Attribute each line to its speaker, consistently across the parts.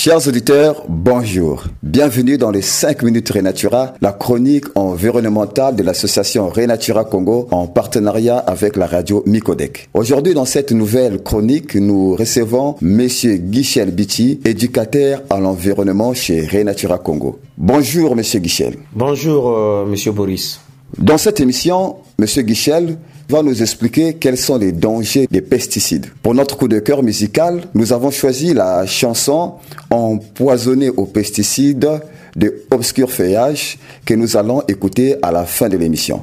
Speaker 1: Chers auditeurs, bonjour. Bienvenue dans les 5 minutes Renatura, la chronique environnementale de l'association Renatura Congo en partenariat avec la radio Micodec. Aujourd'hui, dans cette nouvelle chronique, nous recevons monsieur Guichel Biti, éducateur à l'environnement chez Renatura Congo. Bonjour monsieur Guichel.
Speaker 2: Bonjour euh, monsieur Boris.
Speaker 1: Dans cette émission, monsieur Guichel va nous expliquer quels sont les dangers des pesticides. Pour notre coup de cœur musical, nous avons choisi la chanson Empoisonné aux pesticides de Obscur Feuillage que nous allons écouter à la fin de l'émission.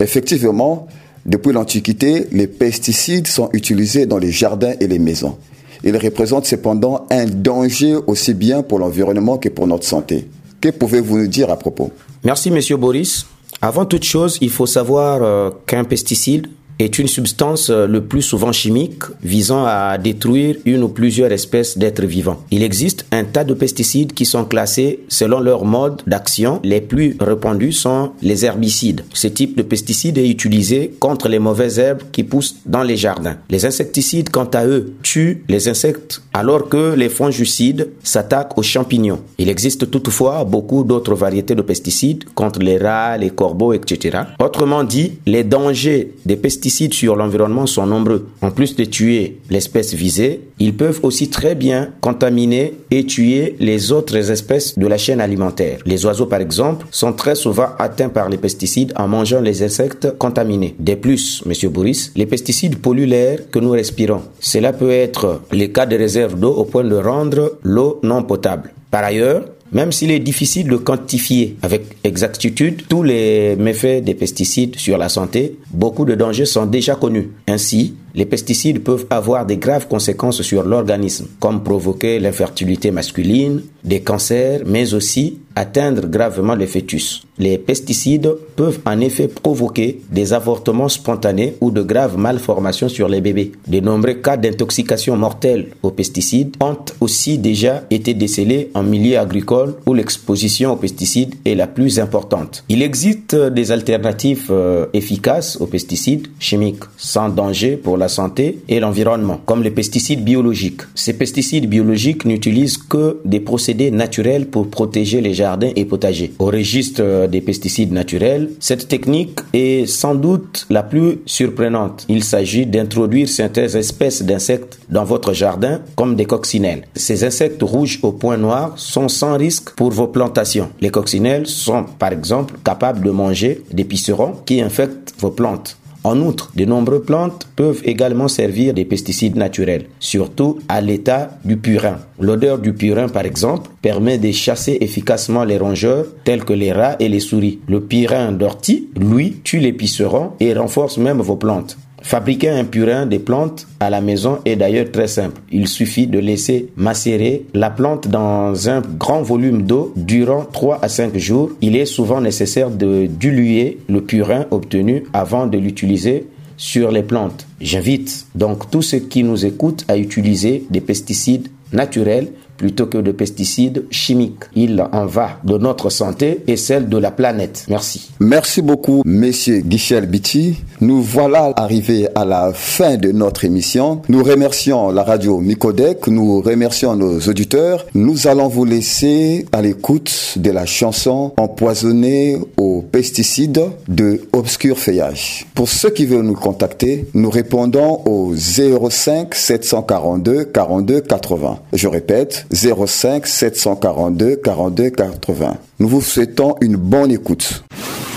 Speaker 1: Effectivement, depuis l'Antiquité, les pesticides sont utilisés dans les jardins et les maisons. Ils représentent cependant un danger aussi bien pour l'environnement que pour notre santé. Que pouvez-vous nous dire à propos?
Speaker 2: Merci monsieur Boris. Avant toute chose, il faut savoir euh, qu'un pesticide est une substance euh, le plus souvent chimique visant à détruire une ou plusieurs espèces d'êtres vivants. Il existe un tas de pesticides qui sont classés selon leur mode d'action. Les plus répandus sont les herbicides. Ce type de pesticide est utilisé contre les mauvaises herbes qui poussent dans les jardins. Les insecticides, quant à eux, tuent les insectes alors que les fongicides s'attaquent aux champignons. Il existe toutefois beaucoup d'autres variétés de pesticides contre les rats, les corbeaux, etc. Autrement dit, les dangers des pesticides sur l'environnement sont nombreux. En plus de tuer l'espèce visée, ils peuvent aussi très bien contaminer et tuer les autres espèces de la chaîne alimentaire. Les oiseaux, par exemple, sont très souvent atteints par les pesticides en mangeant les insectes contaminés. De plus, Monsieur Boris, les pesticides polluent l'air que nous respirons. Cela peut être le cas des réserves d'eau au point de rendre l'eau non potable. Par ailleurs, même s'il est difficile de quantifier avec exactitude tous les méfaits des pesticides sur la santé, beaucoup de dangers sont déjà connus. Ainsi, les pesticides peuvent avoir des graves conséquences sur l'organisme, comme provoquer l'infertilité masculine, des cancers, mais aussi atteindre gravement les fœtus. Les pesticides peuvent en effet provoquer des avortements spontanés ou de graves malformations sur les bébés. De nombreux cas d'intoxication mortelle aux pesticides ont aussi déjà été décelés en milieu agricole où l'exposition aux pesticides est la plus importante. Il existe des alternatives euh, efficaces aux pesticides chimiques sans danger pour la santé et l'environnement, comme les pesticides biologiques. Ces pesticides biologiques n'utilisent que des procédés naturels pour protéger les et potagers. Au registre des pesticides naturels, cette technique est sans doute la plus surprenante. Il s'agit d'introduire certaines espèces d'insectes dans votre jardin comme des coccinelles. Ces insectes rouges au point noir sont sans risque pour vos plantations. Les coccinelles sont par exemple capables de manger des pucerons qui infectent vos plantes. En outre, de nombreuses plantes peuvent également servir des pesticides naturels, surtout à l'état du purin. L'odeur du purin, par exemple, permet de chasser efficacement les rongeurs tels que les rats et les souris. Le purin d'ortie, lui, tue les pucerons et renforce même vos plantes. Fabriquer un purin des plantes à la maison est d'ailleurs très simple. Il suffit de laisser macérer la plante dans un grand volume d'eau durant 3 à 5 jours. Il est souvent nécessaire de diluer le purin obtenu avant de l'utiliser sur les plantes. J'invite donc tous ceux qui nous écoutent à utiliser des pesticides naturels plutôt que de pesticides chimiques. Il en va de notre santé et celle de la planète. Merci.
Speaker 1: Merci beaucoup, Monsieur Guichel Biti. Nous voilà arrivés à la fin de notre émission. Nous remercions la radio Micodec, nous remercions nos auditeurs. Nous allons vous laisser à l'écoute de la chanson Empoisonné aux pesticides de Obscur Feuillage. Pour ceux qui veulent nous contacter, nous répondons au 05 742 42 80. Je répète, 05 742 42 80. Nous vous souhaitons une bonne écoute.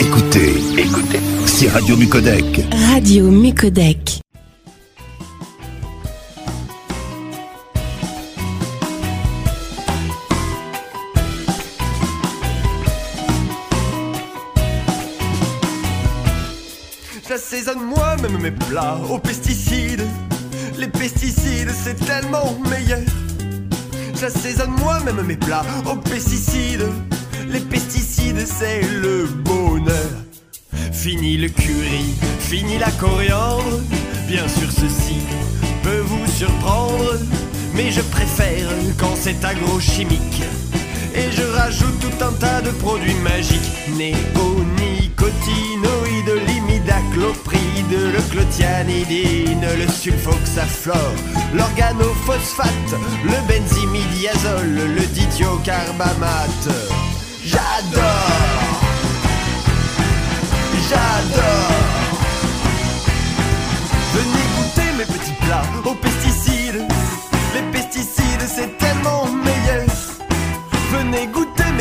Speaker 3: Écoutez, écoutez, c'est Radio Mucodec.
Speaker 4: Radio Mucodec.
Speaker 5: J'assaisonne moi-même mes plats aux pesticides. Les pesticides, c'est tellement meilleur. j'assaisonne moi-même mes plats aux pesticides. Les pesticides, c'est le bonheur. Fini le curry, fini la coriandre. Bien sûr, ceci peut vous surprendre, mais je préfère quand c'est agrochimique. Et je rajoute tout un tas de produits magiques néonicotinoïdes, l'imidaclopride, le clothianidine, le sulfoxaflore, l'organophosphate, le benzimidiazole, le dithiocarbamate. J'adore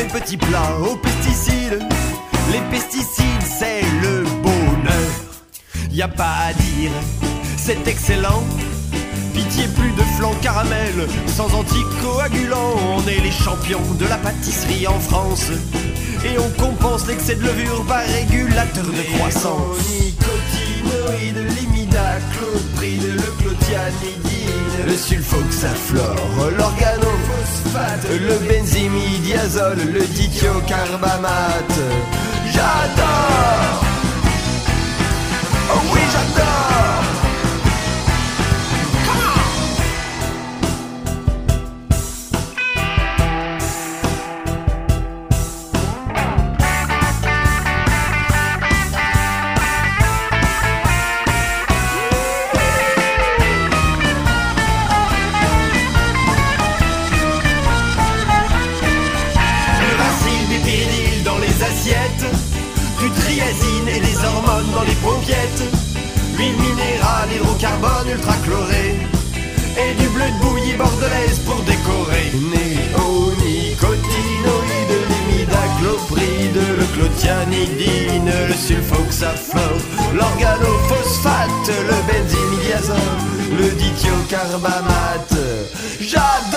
Speaker 5: mes petits plats aux pesticides. Les pesticides, c'est le bonheur. Y a pas à dire, c'est excellent. Pitié plus de flan caramel, sans anticoagulant. On est les champions de la pâtisserie en France. Et on compense l'excès de levure par régulateur de croissance. Nicotinoïdes, l'imidaclopride, le clothianidine, le sulfoxaflore, l'organophosphate, le benzimidiazole, le dithiocarbamate. J'adore et du bleu de bouillie bordelaise pour décorer. Néonicotinoïdes, l'imidaclopride, le clothianidine, le sulfoxaflore, l'organophosphate, le benzimidiazole, le dithiocarbamate. J'adore